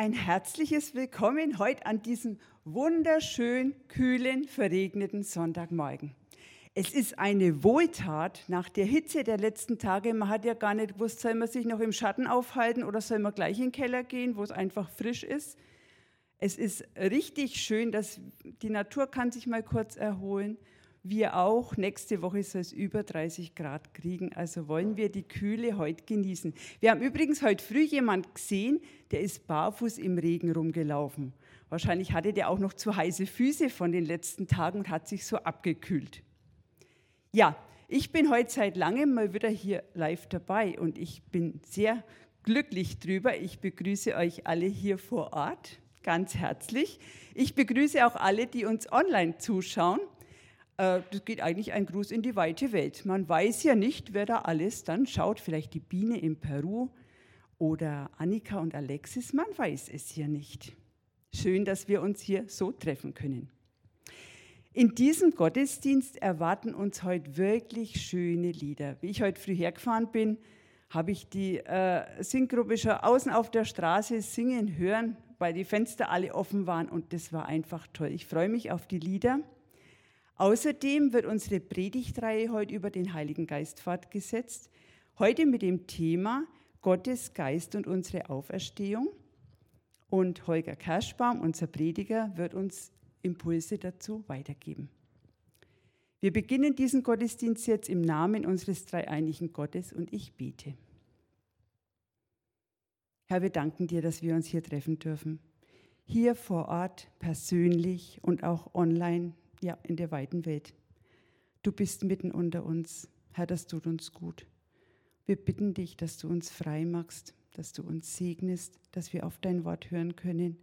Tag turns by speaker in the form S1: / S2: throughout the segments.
S1: Ein herzliches Willkommen heute an diesem wunderschön kühlen, verregneten Sonntagmorgen. Es ist eine Wohltat nach der Hitze der letzten Tage. Man hat ja gar nicht gewusst, soll man sich noch im Schatten aufhalten oder soll man gleich in den Keller gehen, wo es einfach frisch ist. Es ist richtig schön, dass die Natur kann sich mal kurz erholen wir auch. Nächste Woche soll es über 30 Grad kriegen, also wollen wir die Kühle heute genießen. Wir haben übrigens heute früh jemand gesehen, der ist barfuß im Regen rumgelaufen. Wahrscheinlich hatte der auch noch zu heiße Füße von den letzten Tagen und hat sich so abgekühlt. Ja, ich bin heute seit langem mal wieder hier live dabei und ich bin sehr glücklich drüber. Ich begrüße euch alle hier vor Ort ganz herzlich. Ich begrüße auch alle, die uns online zuschauen. Äh, das geht eigentlich ein Gruß in die weite Welt. Man weiß ja nicht, wer da alles dann schaut. Vielleicht die Biene in Peru oder Annika und Alexis. Man weiß es ja nicht. Schön, dass wir uns hier so treffen können. In diesem Gottesdienst erwarten uns heute wirklich schöne Lieder. Wie ich heute früh hergefahren bin, habe ich die äh, Singgruppe schon außen auf der Straße singen hören, weil die Fenster alle offen waren und das war einfach toll. Ich freue mich auf die Lieder. Außerdem wird unsere Predigtreihe heute über den Heiligen Geist fortgesetzt. Heute mit dem Thema Gottes Geist und unsere Auferstehung. Und Holger Kerschbaum, unser Prediger, wird uns Impulse dazu weitergeben. Wir beginnen diesen Gottesdienst jetzt im Namen unseres dreieinigen Gottes und ich bete. Herr, wir danken dir, dass wir uns hier treffen dürfen. Hier vor Ort, persönlich und auch online ja, in der weiten Welt. Du bist mitten unter uns. Herr, das tut uns gut. Wir bitten dich, dass du uns frei machst, dass du uns segnest, dass wir auf dein Wort hören können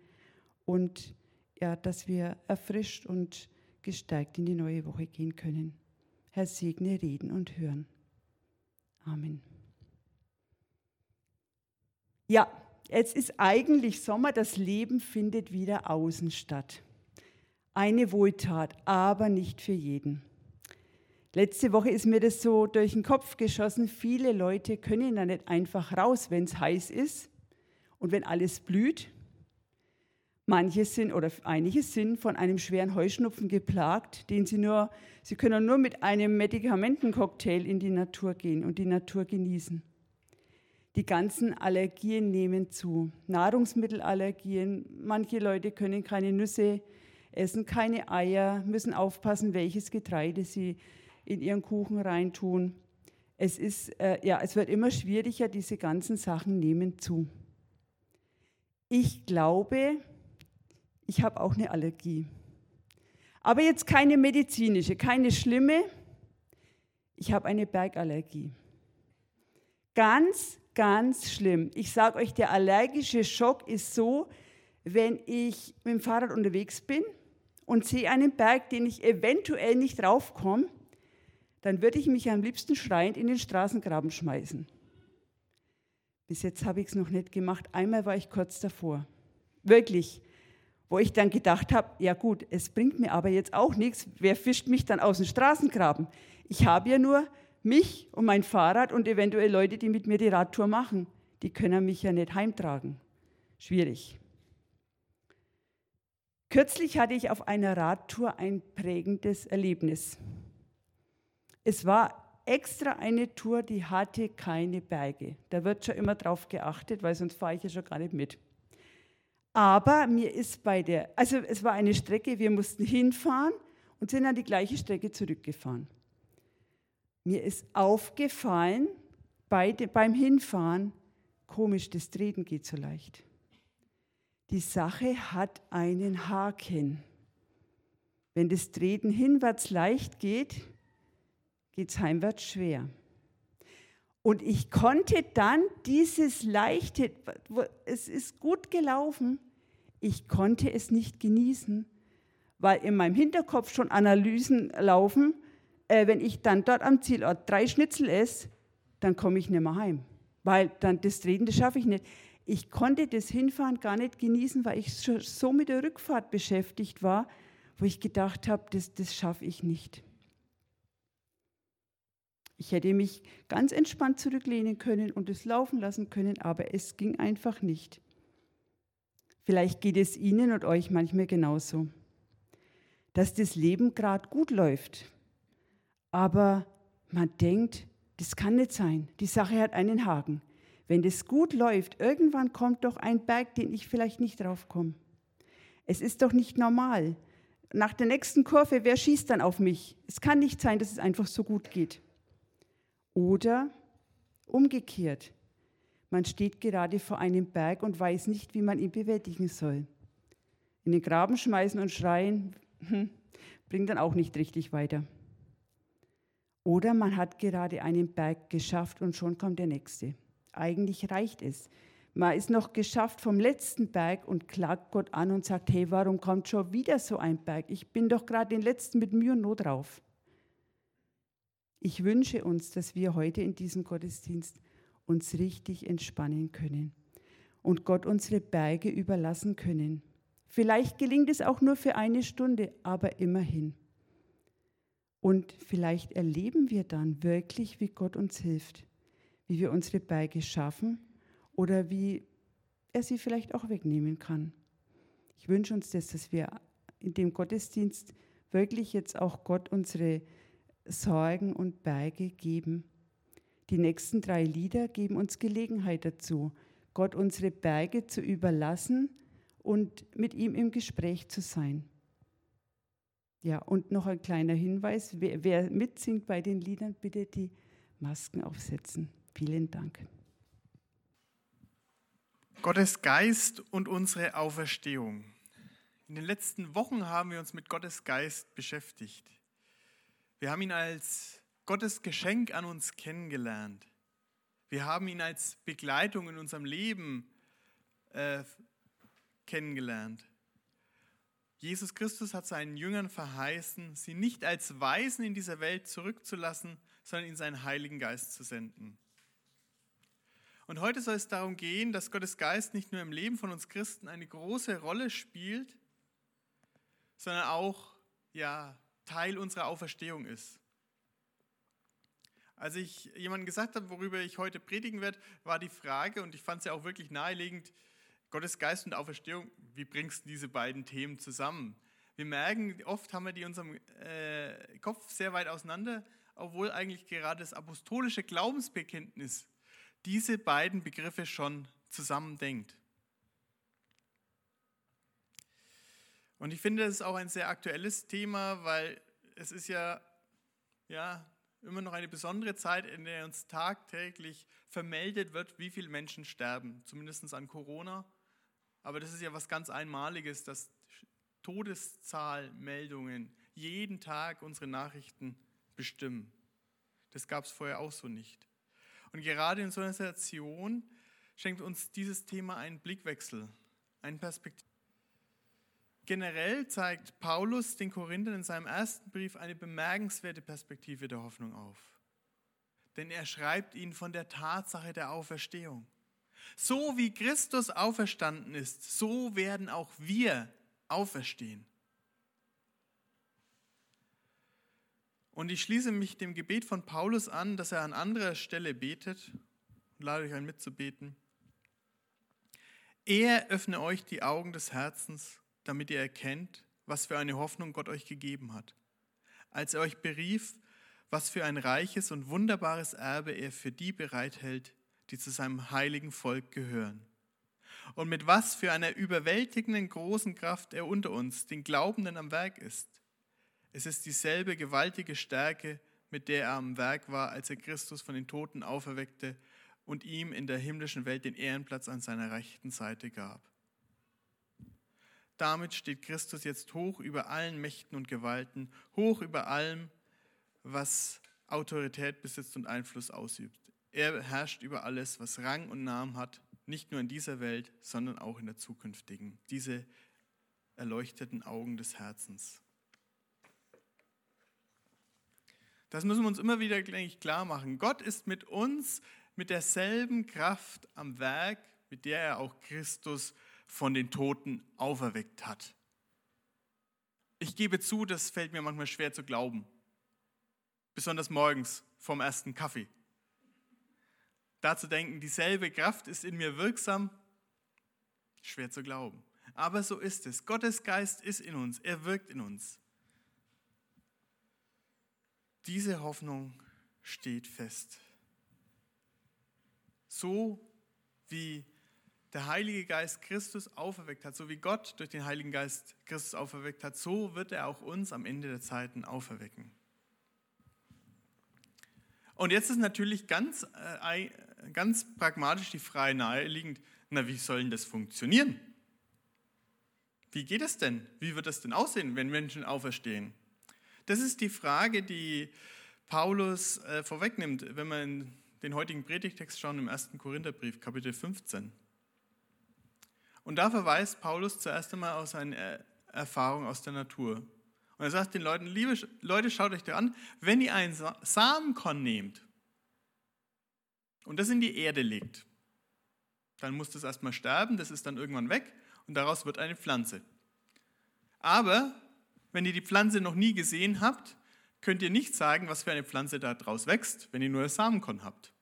S1: und ja, dass wir erfrischt und gestärkt in die neue Woche gehen können. Herr, segne Reden und Hören. Amen. Ja, jetzt ist eigentlich Sommer, das Leben findet wieder außen statt eine Wohltat, aber nicht für jeden. Letzte Woche ist mir das so durch den Kopf geschossen. Viele Leute können da nicht einfach raus, wenn es heiß ist und wenn alles blüht. Manche sind oder einige sind von einem schweren Heuschnupfen geplagt, den sie nur, sie können nur mit einem Medikamentencocktail in die Natur gehen und die Natur genießen. Die ganzen Allergien nehmen zu. Nahrungsmittelallergien, manche Leute können keine Nüsse essen keine Eier, müssen aufpassen, welches Getreide sie in ihren Kuchen reintun. Es, ist, äh, ja, es wird immer schwieriger, diese ganzen Sachen nehmen zu. Ich glaube, ich habe auch eine Allergie. Aber jetzt keine medizinische, keine schlimme. Ich habe eine Bergallergie. Ganz, ganz schlimm. Ich sage euch, der allergische Schock ist so, wenn ich mit dem Fahrrad unterwegs bin und sehe einen Berg, den ich eventuell nicht raufkomme, dann würde ich mich am liebsten schreiend in den Straßengraben schmeißen. Bis jetzt habe ich es noch nicht gemacht. Einmal war ich kurz davor. Wirklich. Wo ich dann gedacht habe, ja gut, es bringt mir aber jetzt auch nichts. Wer fischt mich dann aus dem Straßengraben? Ich habe ja nur mich und mein Fahrrad und eventuell Leute, die mit mir die Radtour machen. Die können mich ja nicht heimtragen. Schwierig. Kürzlich hatte ich auf einer Radtour ein prägendes Erlebnis. Es war extra eine Tour, die hatte keine Berge. Da wird schon immer drauf geachtet, weil sonst fahre ich ja schon gar nicht mit. Aber mir ist bei der, also es war eine Strecke, wir mussten hinfahren und sind an die gleiche Strecke zurückgefahren. Mir ist aufgefallen bei de, beim Hinfahren, komisch, das Treten geht so leicht die Sache hat einen Haken. Wenn das Treten hinwärts leicht geht, geht es heimwärts schwer. Und ich konnte dann dieses leichte, es ist gut gelaufen, ich konnte es nicht genießen, weil in meinem Hinterkopf schon Analysen laufen, äh, wenn ich dann dort am Zielort drei Schnitzel esse, dann komme ich nicht mehr heim, weil dann das Treten, das schaffe ich nicht ich konnte das Hinfahren gar nicht genießen, weil ich so mit der Rückfahrt beschäftigt war, wo ich gedacht habe, das, das schaffe ich nicht. Ich hätte mich ganz entspannt zurücklehnen können und es laufen lassen können, aber es ging einfach nicht. Vielleicht geht es Ihnen und euch manchmal genauso, dass das Leben gerade gut läuft, aber man denkt, das kann nicht sein, die Sache hat einen Haken. Wenn das gut läuft, irgendwann kommt doch ein Berg, den ich vielleicht nicht draufkomme. Es ist doch nicht normal. Nach der nächsten Kurve, wer schießt dann auf mich? Es kann nicht sein, dass es einfach so gut geht. Oder umgekehrt. Man steht gerade vor einem Berg und weiß nicht, wie man ihn bewältigen soll. In den Graben schmeißen und schreien hm, bringt dann auch nicht richtig weiter. Oder man hat gerade einen Berg geschafft und schon kommt der nächste. Eigentlich reicht es. Man ist noch geschafft vom letzten Berg und klagt Gott an und sagt, hey, warum kommt schon wieder so ein Berg? Ich bin doch gerade den letzten mit Mühe und Not drauf. Ich wünsche uns, dass wir heute in diesem Gottesdienst uns richtig entspannen können und Gott unsere Berge überlassen können. Vielleicht gelingt es auch nur für eine Stunde, aber immerhin. Und vielleicht erleben wir dann wirklich, wie Gott uns hilft, wie wir unsere Berge schaffen oder wie er sie vielleicht auch wegnehmen kann. Ich wünsche uns das, dass wir in dem Gottesdienst wirklich jetzt auch Gott unsere Sorgen und Berge geben. Die nächsten drei Lieder geben uns Gelegenheit dazu, Gott unsere Berge zu überlassen und mit ihm im Gespräch zu sein. Ja, und noch ein kleiner Hinweis, wer, wer mitsingt bei den Liedern, bitte die Masken aufsetzen. Vielen Dank.
S2: Gottes Geist und unsere Auferstehung. In den letzten Wochen haben wir uns mit Gottes Geist beschäftigt. Wir haben ihn als Gottes Geschenk an uns kennengelernt. Wir haben ihn als Begleitung in unserem Leben äh, kennengelernt. Jesus Christus hat seinen Jüngern verheißen, sie nicht als Weisen in dieser Welt zurückzulassen, sondern in seinen Heiligen Geist zu senden. Und heute soll es darum gehen, dass Gottes Geist nicht nur im Leben von uns Christen eine große Rolle spielt, sondern auch ja, Teil unserer Auferstehung ist. Als ich jemandem gesagt habe, worüber ich heute predigen werde, war die Frage, und ich fand es ja auch wirklich naheliegend, Gottes Geist und Auferstehung, wie bringst du diese beiden Themen zusammen? Wir merken, oft haben wir die in unserem äh, Kopf sehr weit auseinander, obwohl eigentlich gerade das apostolische Glaubensbekenntnis diese beiden Begriffe schon zusammendenkt. Und ich finde, das ist auch ein sehr aktuelles Thema, weil es ist ja, ja immer noch eine besondere Zeit, in der uns tagtäglich vermeldet wird, wie viele Menschen sterben, zumindest an Corona. Aber das ist ja was ganz Einmaliges, dass Todeszahlmeldungen jeden Tag unsere Nachrichten bestimmen. Das gab es vorher auch so nicht. Und gerade in so einer Situation schenkt uns dieses Thema einen Blickwechsel, einen Perspektiv. Generell zeigt Paulus den Korinthern in seinem ersten Brief eine bemerkenswerte Perspektive der Hoffnung auf. Denn er schreibt ihnen von der Tatsache der Auferstehung. So wie Christus auferstanden ist, so werden auch wir auferstehen. Und ich schließe mich dem Gebet von Paulus an, dass er an anderer Stelle betet und lade euch ein mitzubeten. Er öffne euch die Augen des Herzens, damit ihr erkennt, was für eine Hoffnung Gott euch gegeben hat. Als er euch berief, was für ein reiches und wunderbares Erbe er für die bereithält, die zu seinem heiligen Volk gehören. Und mit was für einer überwältigenden großen Kraft er unter uns, den Glaubenden, am Werk ist. Es ist dieselbe gewaltige Stärke, mit der er am Werk war, als er Christus von den Toten auferweckte und ihm in der himmlischen Welt den Ehrenplatz an seiner rechten Seite gab. Damit steht Christus jetzt hoch über allen Mächten und Gewalten, hoch über allem, was Autorität besitzt und Einfluss ausübt. Er herrscht über alles, was Rang und Namen hat, nicht nur in dieser Welt, sondern auch in der zukünftigen. Diese erleuchteten Augen des Herzens. Das müssen wir uns immer wieder klar machen. Gott ist mit uns mit derselben Kraft am Werk, mit der er auch Christus von den Toten auferweckt hat. Ich gebe zu, das fällt mir manchmal schwer zu glauben. Besonders morgens vom ersten Kaffee. Da zu denken, dieselbe Kraft ist in mir wirksam, schwer zu glauben. Aber so ist es. Gottes Geist ist in uns. Er wirkt in uns. Diese Hoffnung steht fest. So wie der Heilige Geist Christus auferweckt hat, so wie Gott durch den Heiligen Geist Christus auferweckt hat, so wird er auch uns am Ende der Zeiten auferwecken. Und jetzt ist natürlich ganz, äh, ganz pragmatisch die Frage naheliegend, na, wie soll denn das funktionieren? Wie geht es denn? Wie wird das denn aussehen, wenn Menschen auferstehen? Das ist die Frage, die Paulus äh, vorwegnimmt, wenn wir in den heutigen Predigtext schauen im 1. Korintherbrief, Kapitel 15. Und da verweist Paulus zuerst einmal auf seine Erfahrung aus der Natur. Und er sagt den Leuten, liebe Leute, schaut euch da an, wenn ihr einen Samenkorn nehmt und das in die Erde legt, dann muss das erstmal sterben, das ist dann irgendwann weg und daraus wird eine Pflanze. Aber wenn ihr die Pflanze noch nie gesehen habt, könnt ihr nicht sagen, was für eine Pflanze daraus wächst, wenn ihr nur das Samenkorn habt.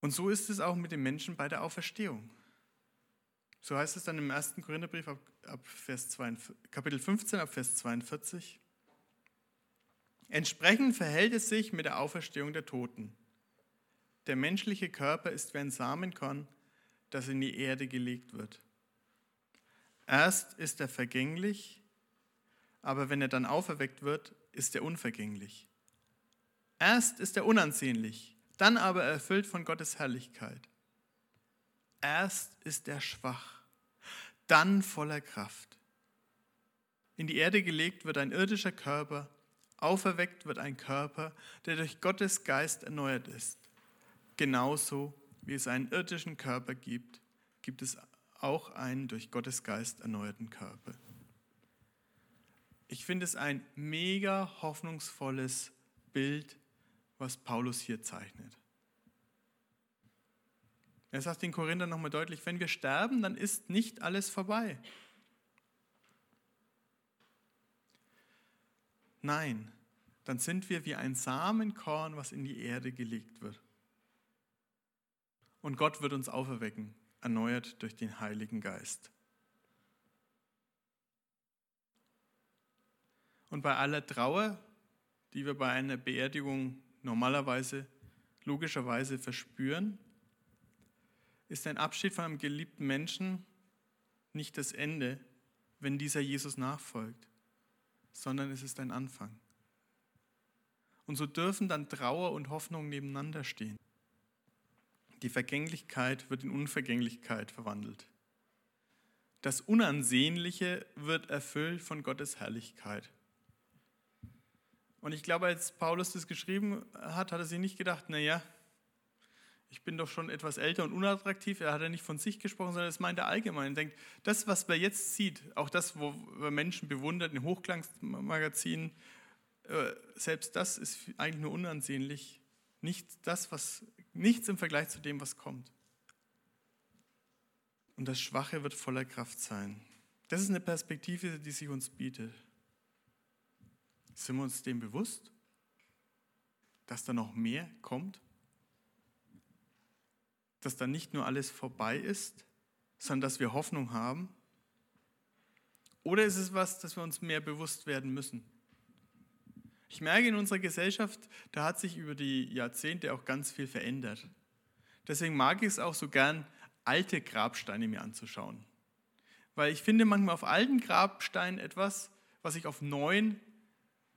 S2: Und so ist es auch mit den Menschen bei der Auferstehung. So heißt es dann im 1. Korintherbrief ab, ab Vers 42, Kapitel 15 ab Vers 42. Entsprechend verhält es sich mit der Auferstehung der Toten. Der menschliche Körper ist wie ein Samenkorn, das in die Erde gelegt wird. Erst ist er vergänglich, aber wenn er dann auferweckt wird, ist er unvergänglich. Erst ist er unansehnlich, dann aber erfüllt von Gottes Herrlichkeit. Erst ist er schwach, dann voller Kraft. In die Erde gelegt wird ein irdischer Körper, auferweckt wird ein Körper, der durch Gottes Geist erneuert ist. Genauso wie es einen irdischen Körper gibt, gibt es auch einen durch Gottes Geist erneuerten Körper. Ich finde es ein mega hoffnungsvolles Bild, was Paulus hier zeichnet. Er sagt den Korinthern nochmal deutlich, wenn wir sterben, dann ist nicht alles vorbei. Nein, dann sind wir wie ein Samenkorn, was in die Erde gelegt wird. Und Gott wird uns auferwecken, erneuert durch den Heiligen Geist. Und bei aller Trauer, die wir bei einer Beerdigung normalerweise, logischerweise verspüren, ist ein Abschied von einem geliebten Menschen nicht das Ende, wenn dieser Jesus nachfolgt, sondern es ist ein Anfang. Und so dürfen dann Trauer und Hoffnung nebeneinander stehen. Die Vergänglichkeit wird in Unvergänglichkeit verwandelt. Das Unansehnliche wird erfüllt von Gottes Herrlichkeit. Und ich glaube, als Paulus das geschrieben hat, hat er sich nicht gedacht, naja, ich bin doch schon etwas älter und unattraktiv. Er hat ja nicht von sich gesprochen, sondern das meint er allgemein. Er denkt, das, was man jetzt sieht, auch das, wo man Menschen bewundert in Hochglanzmagazinen, äh, selbst das ist eigentlich nur unansehnlich. Nicht das, was, nichts im Vergleich zu dem, was kommt. Und das Schwache wird voller Kraft sein. Das ist eine Perspektive, die sich uns bietet. Sind wir uns dem bewusst, dass da noch mehr kommt? dass da nicht nur alles vorbei ist, sondern dass wir Hoffnung haben? Oder ist es was, dass wir uns mehr bewusst werden müssen? Ich merke in unserer Gesellschaft, da hat sich über die Jahrzehnte auch ganz viel verändert. Deswegen mag ich es auch so gern, alte Grabsteine mir anzuschauen. Weil ich finde manchmal auf alten Grabsteinen etwas, was ich auf neuen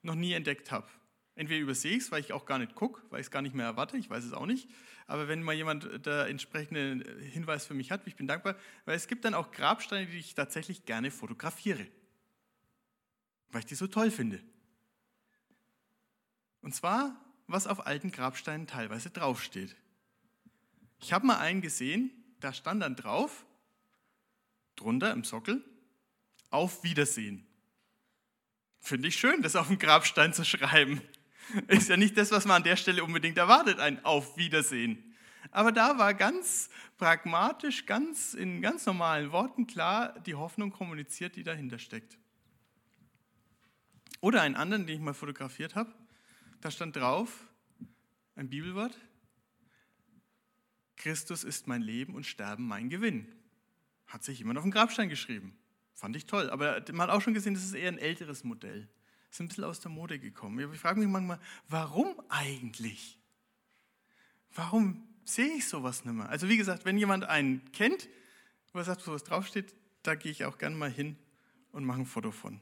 S2: noch nie entdeckt habe. Entweder übersehe ich es, weil ich auch gar nicht gucke, weil ich es gar nicht mehr erwarte, ich weiß es auch nicht. Aber wenn mal jemand da entsprechenden Hinweis für mich hat, ich bin dankbar, weil es gibt dann auch Grabsteine, die ich tatsächlich gerne fotografiere, weil ich die so toll finde. Und zwar, was auf alten Grabsteinen teilweise draufsteht. Ich habe mal einen gesehen, da stand dann drauf, drunter im Sockel, auf Wiedersehen. Finde ich schön, das auf dem Grabstein zu schreiben. Ist ja nicht das, was man an der Stelle unbedingt erwartet, ein Auf Wiedersehen. Aber da war ganz pragmatisch, ganz in ganz normalen Worten klar die Hoffnung kommuniziert, die dahinter steckt. Oder einen anderen, den ich mal fotografiert habe, da stand drauf ein Bibelwort. Christus ist mein Leben und Sterben mein Gewinn. Hat sich jemand auf den Grabstein geschrieben. Fand ich toll. Aber man hat auch schon gesehen, das ist eher ein älteres Modell. Ist ein bisschen aus der Mode gekommen. Ich frage mich manchmal, warum eigentlich? Warum sehe ich sowas nicht mehr? Also wie gesagt, wenn jemand einen kennt, wo er sagt, wo was draufsteht, da gehe ich auch gern mal hin und mache ein Foto von.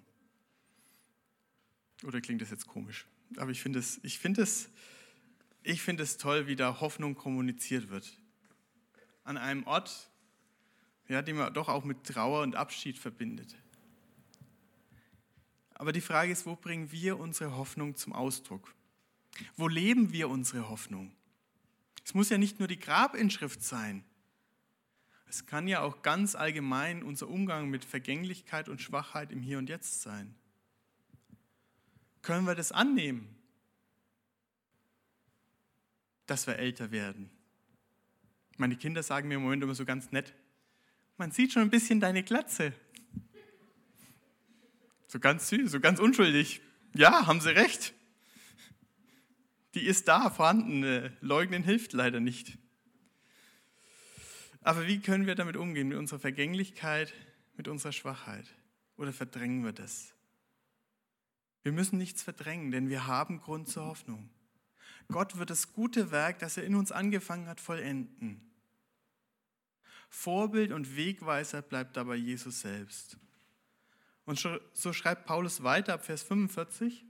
S2: Oder klingt das jetzt komisch? Aber ich finde es, ich finde es, ich finde es toll, wie da Hoffnung kommuniziert wird. An einem Ort, ja, den man doch auch mit Trauer und Abschied verbindet. Aber die Frage ist, wo bringen wir unsere Hoffnung zum Ausdruck? Wo leben wir unsere Hoffnung? Es muss ja nicht nur die Grabinschrift sein. Es kann ja auch ganz allgemein unser Umgang mit Vergänglichkeit und Schwachheit im Hier und Jetzt sein. Können wir das annehmen, dass wir älter werden? Meine Kinder sagen mir im Moment immer so ganz nett, man sieht schon ein bisschen deine Glatze. So ganz süß, so ganz unschuldig. Ja, haben sie recht. Die ist da, vorhanden. Äh, leugnen hilft leider nicht. Aber wie können wir damit umgehen, mit unserer Vergänglichkeit, mit unserer Schwachheit? Oder verdrängen wir das? Wir müssen nichts verdrängen, denn wir haben Grund zur Hoffnung. Gott wird das gute Werk, das er in uns angefangen hat, vollenden. Vorbild und Wegweiser bleibt dabei Jesus selbst. Und so schreibt Paulus weiter ab Vers 45.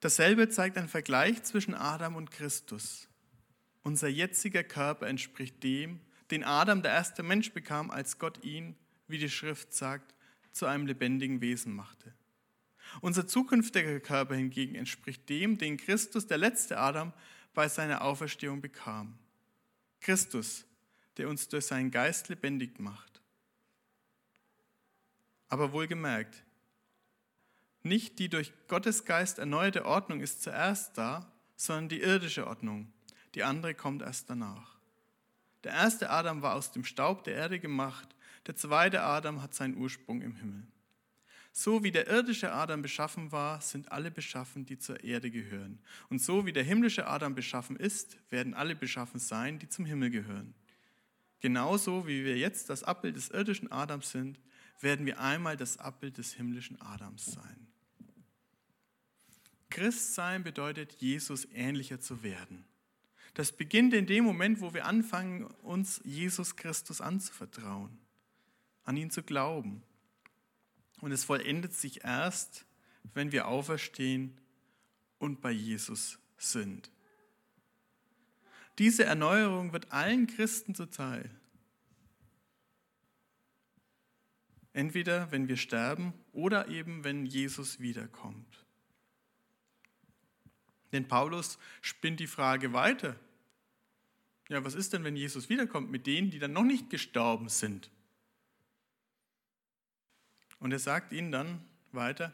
S2: Dasselbe zeigt ein Vergleich zwischen Adam und Christus. Unser jetziger Körper entspricht dem, den Adam, der erste Mensch, bekam, als Gott ihn, wie die Schrift sagt, zu einem lebendigen Wesen machte. Unser zukünftiger Körper hingegen entspricht dem, den Christus, der letzte Adam, bei seiner Auferstehung bekam. Christus, der uns durch seinen Geist lebendig macht. Aber wohlgemerkt, nicht die durch Gottes Geist erneuerte Ordnung ist zuerst da, sondern die irdische Ordnung. Die andere kommt erst danach. Der erste Adam war aus dem Staub der Erde gemacht, der zweite Adam hat seinen Ursprung im Himmel. So wie der irdische Adam beschaffen war, sind alle beschaffen, die zur Erde gehören. Und so wie der himmlische Adam beschaffen ist, werden alle beschaffen sein, die zum Himmel gehören. Genauso wie wir jetzt das Abbild des irdischen Adams sind, werden wir einmal das Abbild des himmlischen Adams sein. Christsein bedeutet, Jesus ähnlicher zu werden. Das beginnt in dem Moment, wo wir anfangen, uns Jesus Christus anzuvertrauen an ihn zu glauben. Und es vollendet sich erst, wenn wir auferstehen und bei Jesus sind. Diese Erneuerung wird allen Christen zuteil. Entweder wenn wir sterben oder eben wenn Jesus wiederkommt. Denn Paulus spinnt die Frage weiter. Ja, was ist denn, wenn Jesus wiederkommt mit denen, die dann noch nicht gestorben sind? Und er sagt ihnen dann weiter,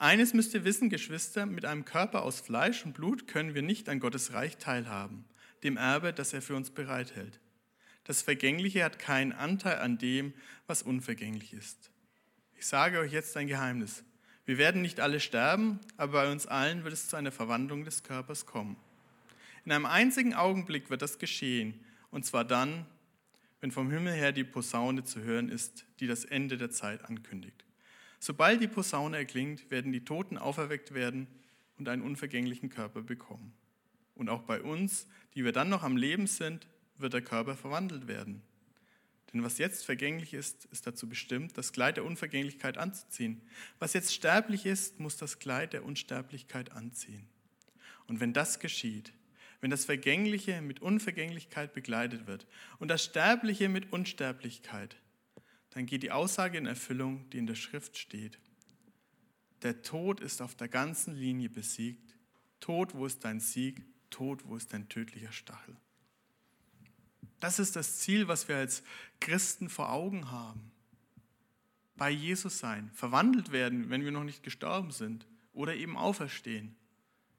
S2: eines müsst ihr wissen, Geschwister, mit einem Körper aus Fleisch und Blut können wir nicht an Gottes Reich teilhaben, dem Erbe, das er für uns bereithält. Das Vergängliche hat keinen Anteil an dem, was unvergänglich ist. Ich sage euch jetzt ein Geheimnis. Wir werden nicht alle sterben, aber bei uns allen wird es zu einer Verwandlung des Körpers kommen. In einem einzigen Augenblick wird das geschehen, und zwar dann, wenn vom Himmel her die Posaune zu hören ist, die das Ende der Zeit ankündigt. Sobald die Posaune erklingt, werden die Toten auferweckt werden und einen unvergänglichen Körper bekommen. Und auch bei uns, die wir dann noch am Leben sind, wird der Körper verwandelt werden. Denn was jetzt vergänglich ist, ist dazu bestimmt, das Kleid der Unvergänglichkeit anzuziehen. Was jetzt sterblich ist, muss das Kleid der Unsterblichkeit anziehen. Und wenn das geschieht, wenn das Vergängliche mit Unvergänglichkeit begleitet wird und das Sterbliche mit Unsterblichkeit, dann geht die Aussage in Erfüllung, die in der Schrift steht. Der Tod ist auf der ganzen Linie besiegt. Tod, wo ist dein Sieg? Tod, wo ist dein tödlicher Stachel? Das ist das Ziel, was wir als Christen vor Augen haben. Bei Jesus sein, verwandelt werden, wenn wir noch nicht gestorben sind oder eben auferstehen.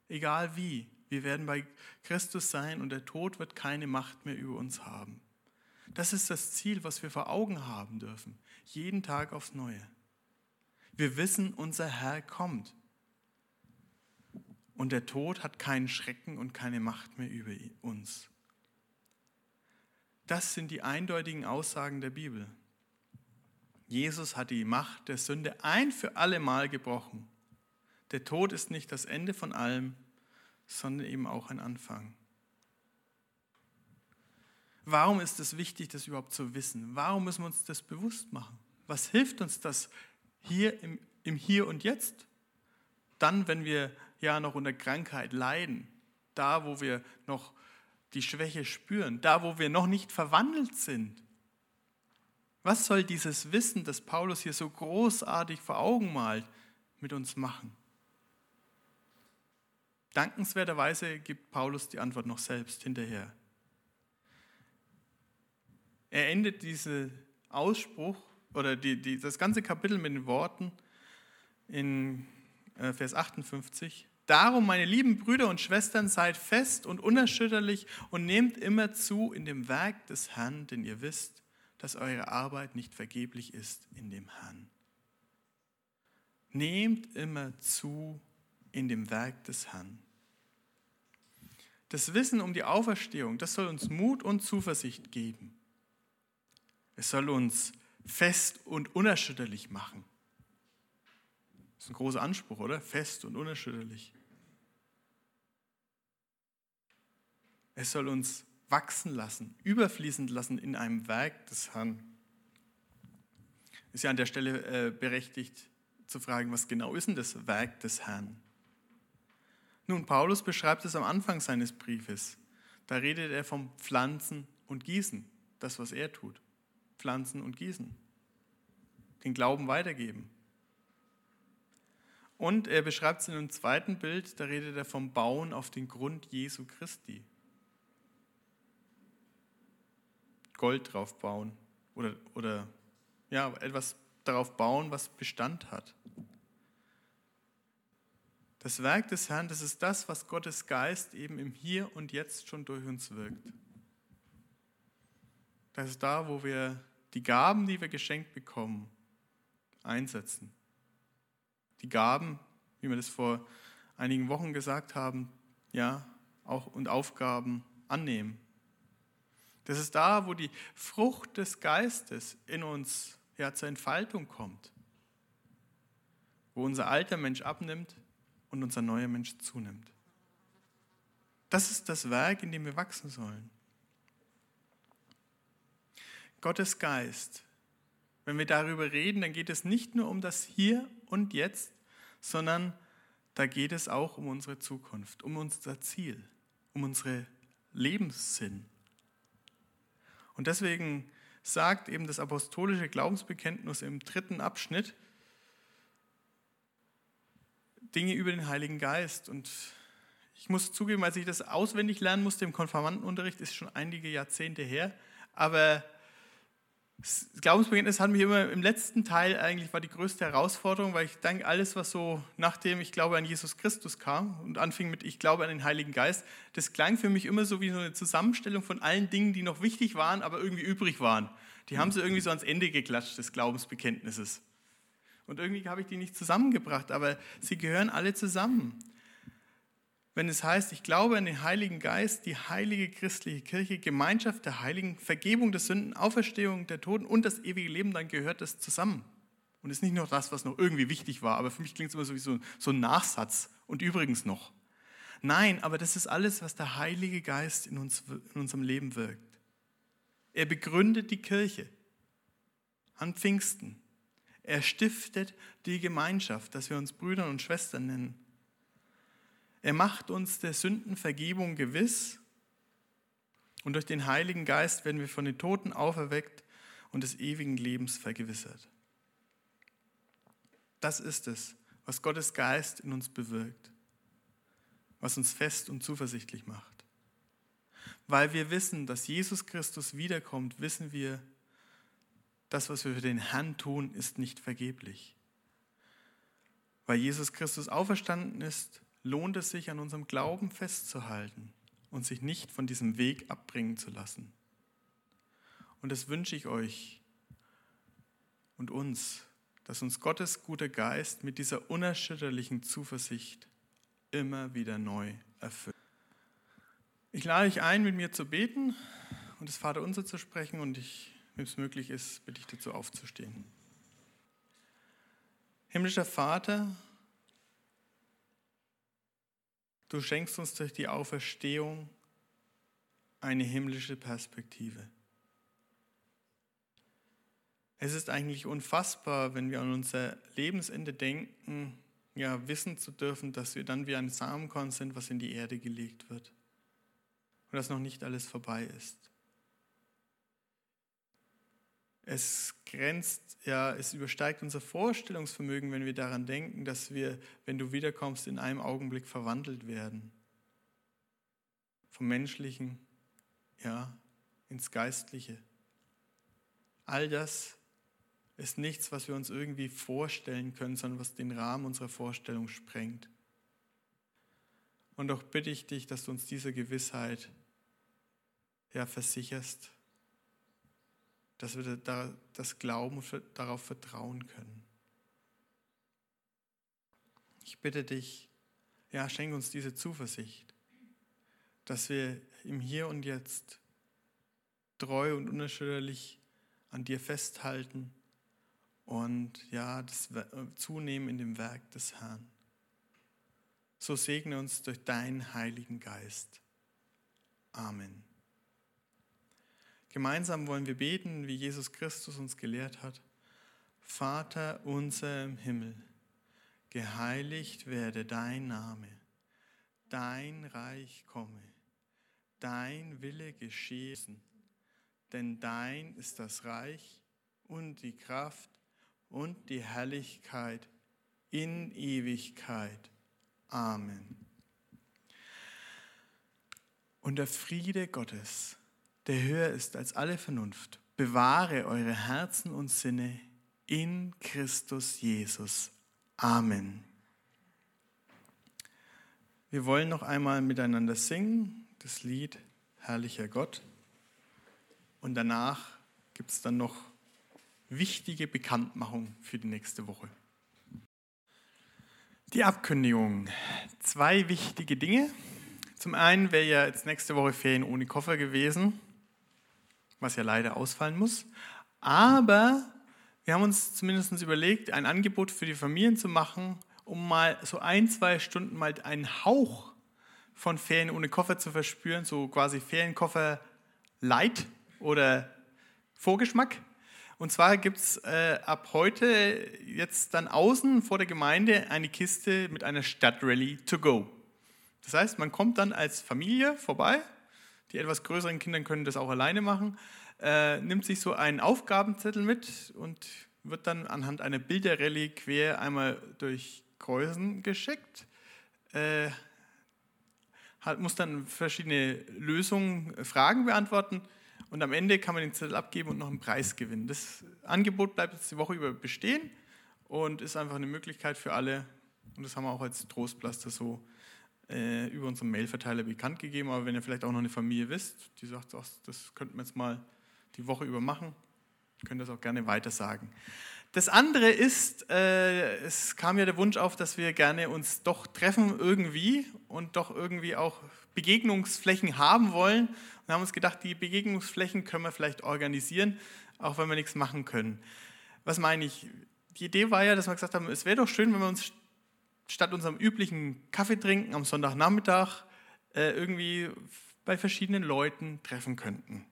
S2: Egal wie, wir werden bei Christus sein und der Tod wird keine Macht mehr über uns haben. Das ist das Ziel, was wir vor Augen haben dürfen, jeden Tag aufs Neue. Wir wissen, unser Herr kommt. Und der Tod hat keinen Schrecken und keine Macht mehr über uns. Das sind die eindeutigen Aussagen der Bibel. Jesus hat die Macht der Sünde ein für alle Mal gebrochen. Der Tod ist nicht das Ende von allem, sondern eben auch ein Anfang. Warum ist es wichtig, das überhaupt zu wissen? Warum müssen wir uns das bewusst machen? Was hilft uns das hier im, im Hier und Jetzt? Dann, wenn wir ja noch unter Krankheit leiden, da, wo wir noch die Schwäche spüren, da, wo wir noch nicht verwandelt sind. Was soll dieses Wissen, das Paulus hier so großartig vor Augen malt, mit uns machen? Dankenswerterweise gibt Paulus die Antwort noch selbst hinterher. Er endet diesen Ausspruch oder die, die, das ganze Kapitel mit den Worten in äh, Vers 58. Darum, meine lieben Brüder und Schwestern, seid fest und unerschütterlich und nehmt immer zu in dem Werk des Herrn, denn ihr wisst, dass eure Arbeit nicht vergeblich ist in dem Herrn. Nehmt immer zu in dem Werk des Herrn. Das Wissen um die Auferstehung, das soll uns Mut und Zuversicht geben. Es soll uns fest und unerschütterlich machen. Das ist ein großer Anspruch, oder? Fest und unerschütterlich. Es soll uns wachsen lassen, überfließen lassen in einem Werk des Herrn. Ist ja an der Stelle äh, berechtigt zu fragen, was genau ist denn das Werk des Herrn? Nun, Paulus beschreibt es am Anfang seines Briefes. Da redet er vom Pflanzen und Gießen, das, was er tut. Pflanzen und Gießen. Den Glauben weitergeben. Und er beschreibt es in einem zweiten Bild, da redet er vom Bauen auf den Grund Jesu Christi. Gold drauf bauen oder, oder ja, etwas darauf bauen, was Bestand hat. Das Werk des Herrn, das ist das, was Gottes Geist eben im Hier und Jetzt schon durch uns wirkt. Das ist da, wo wir die Gaben, die wir geschenkt bekommen, einsetzen. Die Gaben, wie wir das vor einigen Wochen gesagt haben, ja, auch und Aufgaben annehmen. Das ist da, wo die Frucht des Geistes in uns ja, zur Entfaltung kommt. Wo unser alter Mensch abnimmt und unser neuer Mensch zunimmt. Das ist das Werk, in dem wir wachsen sollen. Gottes Geist. Wenn wir darüber reden, dann geht es nicht nur um das Hier und Jetzt, sondern da geht es auch um unsere Zukunft, um unser Ziel, um unsere Lebenssinn. Und deswegen sagt eben das apostolische Glaubensbekenntnis im dritten Abschnitt, Dinge über den Heiligen Geist. Und ich muss zugeben, als ich das auswendig lernen musste im Konfirmandenunterricht, ist schon einige Jahrzehnte her. Aber das Glaubensbekenntnis hat mich immer im letzten Teil eigentlich war die größte Herausforderung, weil ich denke, alles, was so nachdem ich glaube an Jesus Christus kam und anfing mit ich glaube an den Heiligen Geist, das klang für mich immer so wie so eine Zusammenstellung von allen Dingen, die noch wichtig waren, aber irgendwie übrig waren. Die haben sie irgendwie so ans Ende geklatscht des Glaubensbekenntnisses. Und irgendwie habe ich die nicht zusammengebracht, aber sie gehören alle zusammen. Wenn es heißt, ich glaube an den Heiligen Geist, die heilige christliche Kirche, Gemeinschaft der Heiligen, Vergebung der Sünden, Auferstehung der Toten und das ewige Leben, dann gehört das zusammen. Und ist nicht nur das, was noch irgendwie wichtig war, aber für mich klingt es immer so wie so, so ein Nachsatz und übrigens noch. Nein, aber das ist alles, was der Heilige Geist in, uns, in unserem Leben wirkt. Er begründet die Kirche an Pfingsten. Er stiftet die Gemeinschaft, dass wir uns Brüder und Schwestern nennen. Er macht uns der Sündenvergebung gewiss und durch den Heiligen Geist werden wir von den Toten auferweckt und des ewigen Lebens vergewissert. Das ist es, was Gottes Geist in uns bewirkt, was uns fest und zuversichtlich macht. Weil wir wissen, dass Jesus Christus wiederkommt, wissen wir, das, was wir für den Herrn tun, ist nicht vergeblich. Weil Jesus Christus auferstanden ist, lohnt es sich, an unserem Glauben festzuhalten und sich nicht von diesem Weg abbringen zu lassen. Und das wünsche ich euch und uns, dass uns Gottes guter Geist mit dieser unerschütterlichen Zuversicht immer wieder neu erfüllt. Ich lade euch ein, mit mir zu beten und das Vaterunser zu sprechen und ich, wenn es möglich ist, bitte ich dazu aufzustehen. Himmlischer Vater, du schenkst uns durch die Auferstehung eine himmlische Perspektive. Es ist eigentlich unfassbar, wenn wir an unser Lebensende denken, ja, wissen zu dürfen, dass wir dann wie ein Samenkorn sind, was in die Erde gelegt wird. Und dass noch nicht alles vorbei ist. Es grenzt, ja, es übersteigt unser Vorstellungsvermögen, wenn wir daran denken, dass wir, wenn du wiederkommst, in einem Augenblick verwandelt werden. Vom Menschlichen, ja, ins Geistliche. All das ist nichts, was wir uns irgendwie vorstellen können, sondern was den Rahmen unserer Vorstellung sprengt. Und doch bitte ich dich, dass du uns diese Gewissheit ja, versicherst, dass wir da, das Glauben und darauf vertrauen können. Ich bitte dich, ja, schenk uns diese Zuversicht, dass wir im Hier und Jetzt treu und unerschütterlich an dir festhalten und ja, das zunehmen in dem Werk des Herrn. So segne uns durch deinen Heiligen Geist. Amen. Gemeinsam wollen wir beten, wie Jesus Christus uns gelehrt hat. Vater unser im Himmel, geheiligt werde dein Name, dein Reich komme, dein Wille geschehe, denn dein ist das Reich und die Kraft und die Herrlichkeit in Ewigkeit. Amen. Und der Friede Gottes, der höher ist als alle Vernunft, bewahre eure Herzen und Sinne in Christus Jesus. Amen. Wir wollen noch einmal miteinander singen, das Lied Herrlicher Gott. Und danach gibt es dann noch wichtige Bekanntmachung für die nächste Woche. Die Abkündigung. Zwei wichtige Dinge. Zum einen wäre ja jetzt nächste Woche Ferien ohne Koffer gewesen, was ja leider ausfallen muss. Aber wir haben uns zumindest überlegt, ein Angebot für die Familien zu machen, um mal so ein, zwei Stunden mal einen Hauch von Ferien ohne Koffer zu verspüren, so quasi Ferienkoffer Light oder Vorgeschmack. Und zwar gibt es äh, ab heute jetzt dann außen vor der Gemeinde eine Kiste mit einer Stadtrally to go. Das heißt, man kommt dann als Familie vorbei, die etwas größeren Kinder können das auch alleine machen, äh, nimmt sich so einen Aufgabenzettel mit und wird dann anhand einer Bilderrallye quer einmal durch Kreuzen geschickt. Äh, hat, muss dann verschiedene Lösungen, Fragen beantworten und am Ende kann man den Zettel abgeben und noch einen Preis gewinnen. Das Angebot bleibt jetzt die Woche über bestehen und ist einfach eine Möglichkeit für alle. Und das haben wir auch als Trostpflaster so äh, über unseren Mailverteiler bekannt gegeben. Aber wenn ihr vielleicht auch noch eine Familie wisst, die sagt, ach, das könnten wir jetzt mal die Woche über machen, könnt ihr das auch gerne weiter sagen. Das andere ist, äh, es kam ja der Wunsch auf, dass wir gerne uns doch treffen irgendwie und doch irgendwie auch Begegnungsflächen haben wollen. Wir haben uns gedacht, die Begegnungsflächen können wir vielleicht organisieren, auch wenn wir nichts machen können. Was meine ich? Die Idee war ja, dass wir gesagt haben, es wäre doch schön, wenn wir uns statt unserem üblichen Kaffee trinken am Sonntagnachmittag äh, irgendwie bei verschiedenen Leuten treffen könnten.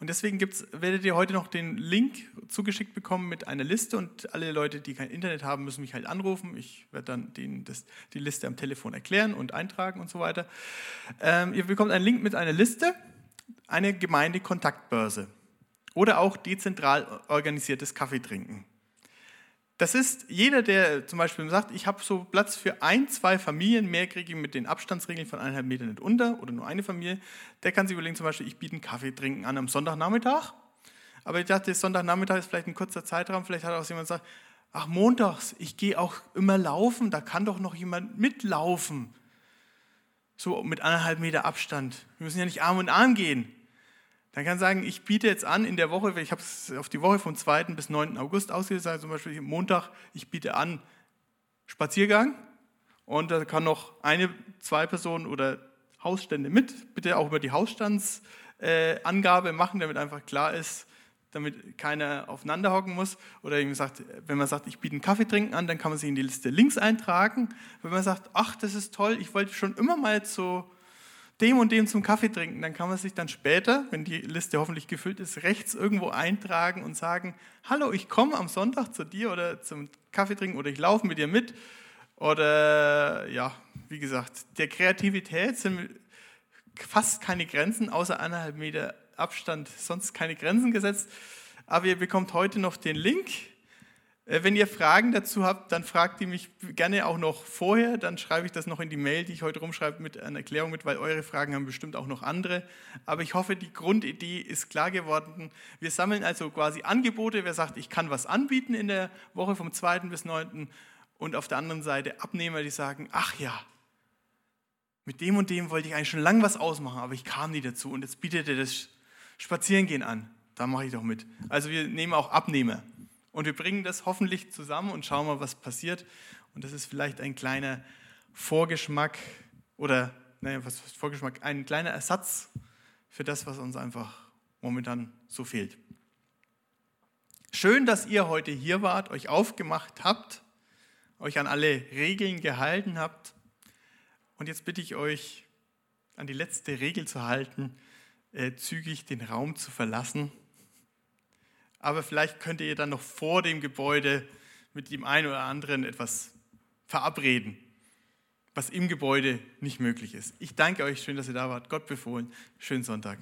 S2: Und deswegen gibt's, werdet ihr heute noch den Link zugeschickt bekommen mit einer Liste und alle Leute, die kein Internet haben, müssen mich halt anrufen. Ich werde dann denen das, die Liste am Telefon erklären und eintragen und so weiter. Ähm, ihr bekommt einen Link mit einer Liste, eine Gemeindekontaktbörse oder auch dezentral organisiertes Kaffeetrinken. Das ist jeder, der zum Beispiel sagt, ich habe so Platz für ein, zwei Familien, mehr kriege ich mit den Abstandsregeln von eineinhalb Metern nicht unter oder nur eine Familie, der kann sich überlegen, zum Beispiel, ich biete einen Kaffee trinken an am Sonntagnachmittag. Aber ich dachte, Sonntagnachmittag ist vielleicht ein kurzer Zeitraum, vielleicht hat auch jemand gesagt, ach, montags, ich gehe auch immer laufen, da kann doch noch jemand mitlaufen. So mit eineinhalb Meter Abstand. Wir müssen ja nicht Arm in Arm gehen. Dann kann sagen, ich biete jetzt an in der Woche, ich habe es auf die Woche vom 2. bis 9. August ausgesagt, zum Beispiel Montag, ich biete an Spaziergang und da kann noch eine, zwei Personen oder Hausstände mit, bitte auch über die Hausstandsregeln Angabe machen, damit einfach klar ist, damit keiner aufeinander hocken muss. Oder sagt, wenn man sagt, ich biete einen Kaffee trinken an, dann kann man sich in die Liste links eintragen. Wenn man sagt, ach, das ist toll, ich wollte schon immer mal zu dem und dem zum Kaffee trinken, dann kann man sich dann später, wenn die Liste hoffentlich gefüllt ist, rechts irgendwo eintragen und sagen, hallo, ich komme am Sonntag zu dir oder zum Kaffee trinken oder ich laufe mit dir mit. Oder ja, wie gesagt, der Kreativität sind fast keine Grenzen, außer eineinhalb Meter Abstand, sonst keine Grenzen gesetzt. Aber ihr bekommt heute noch den Link wenn ihr Fragen dazu habt, dann fragt ihr mich gerne auch noch vorher. Dann schreibe ich das noch in die Mail, die ich heute rumschreibe, mit einer Erklärung mit, weil eure Fragen haben bestimmt auch noch andere. Aber ich hoffe, die Grundidee ist klar geworden. Wir sammeln also quasi Angebote. Wer sagt, ich kann was anbieten in der Woche vom 2. bis 9. Und auf der anderen Seite Abnehmer, die sagen, ach ja, mit dem und dem wollte ich eigentlich schon lange was ausmachen, aber ich kam nie dazu. Und jetzt bietet er das Spazierengehen an. Da mache ich doch mit. Also wir nehmen auch Abnehmer. Und wir bringen das hoffentlich zusammen und schauen mal, was passiert. Und das ist vielleicht ein kleiner Vorgeschmack oder, naja, was ist Vorgeschmack? Ein kleiner Ersatz für das, was uns einfach momentan so fehlt. Schön, dass ihr heute hier wart, euch aufgemacht habt, euch an alle Regeln gehalten habt. Und jetzt bitte ich euch, an die letzte Regel zu halten, äh, zügig den Raum zu verlassen aber vielleicht könnt ihr dann noch vor dem Gebäude mit dem einen oder anderen etwas verabreden, was im Gebäude nicht möglich ist. Ich danke euch, schön, dass ihr da wart. Gott befohlen. Schönen Sonntag.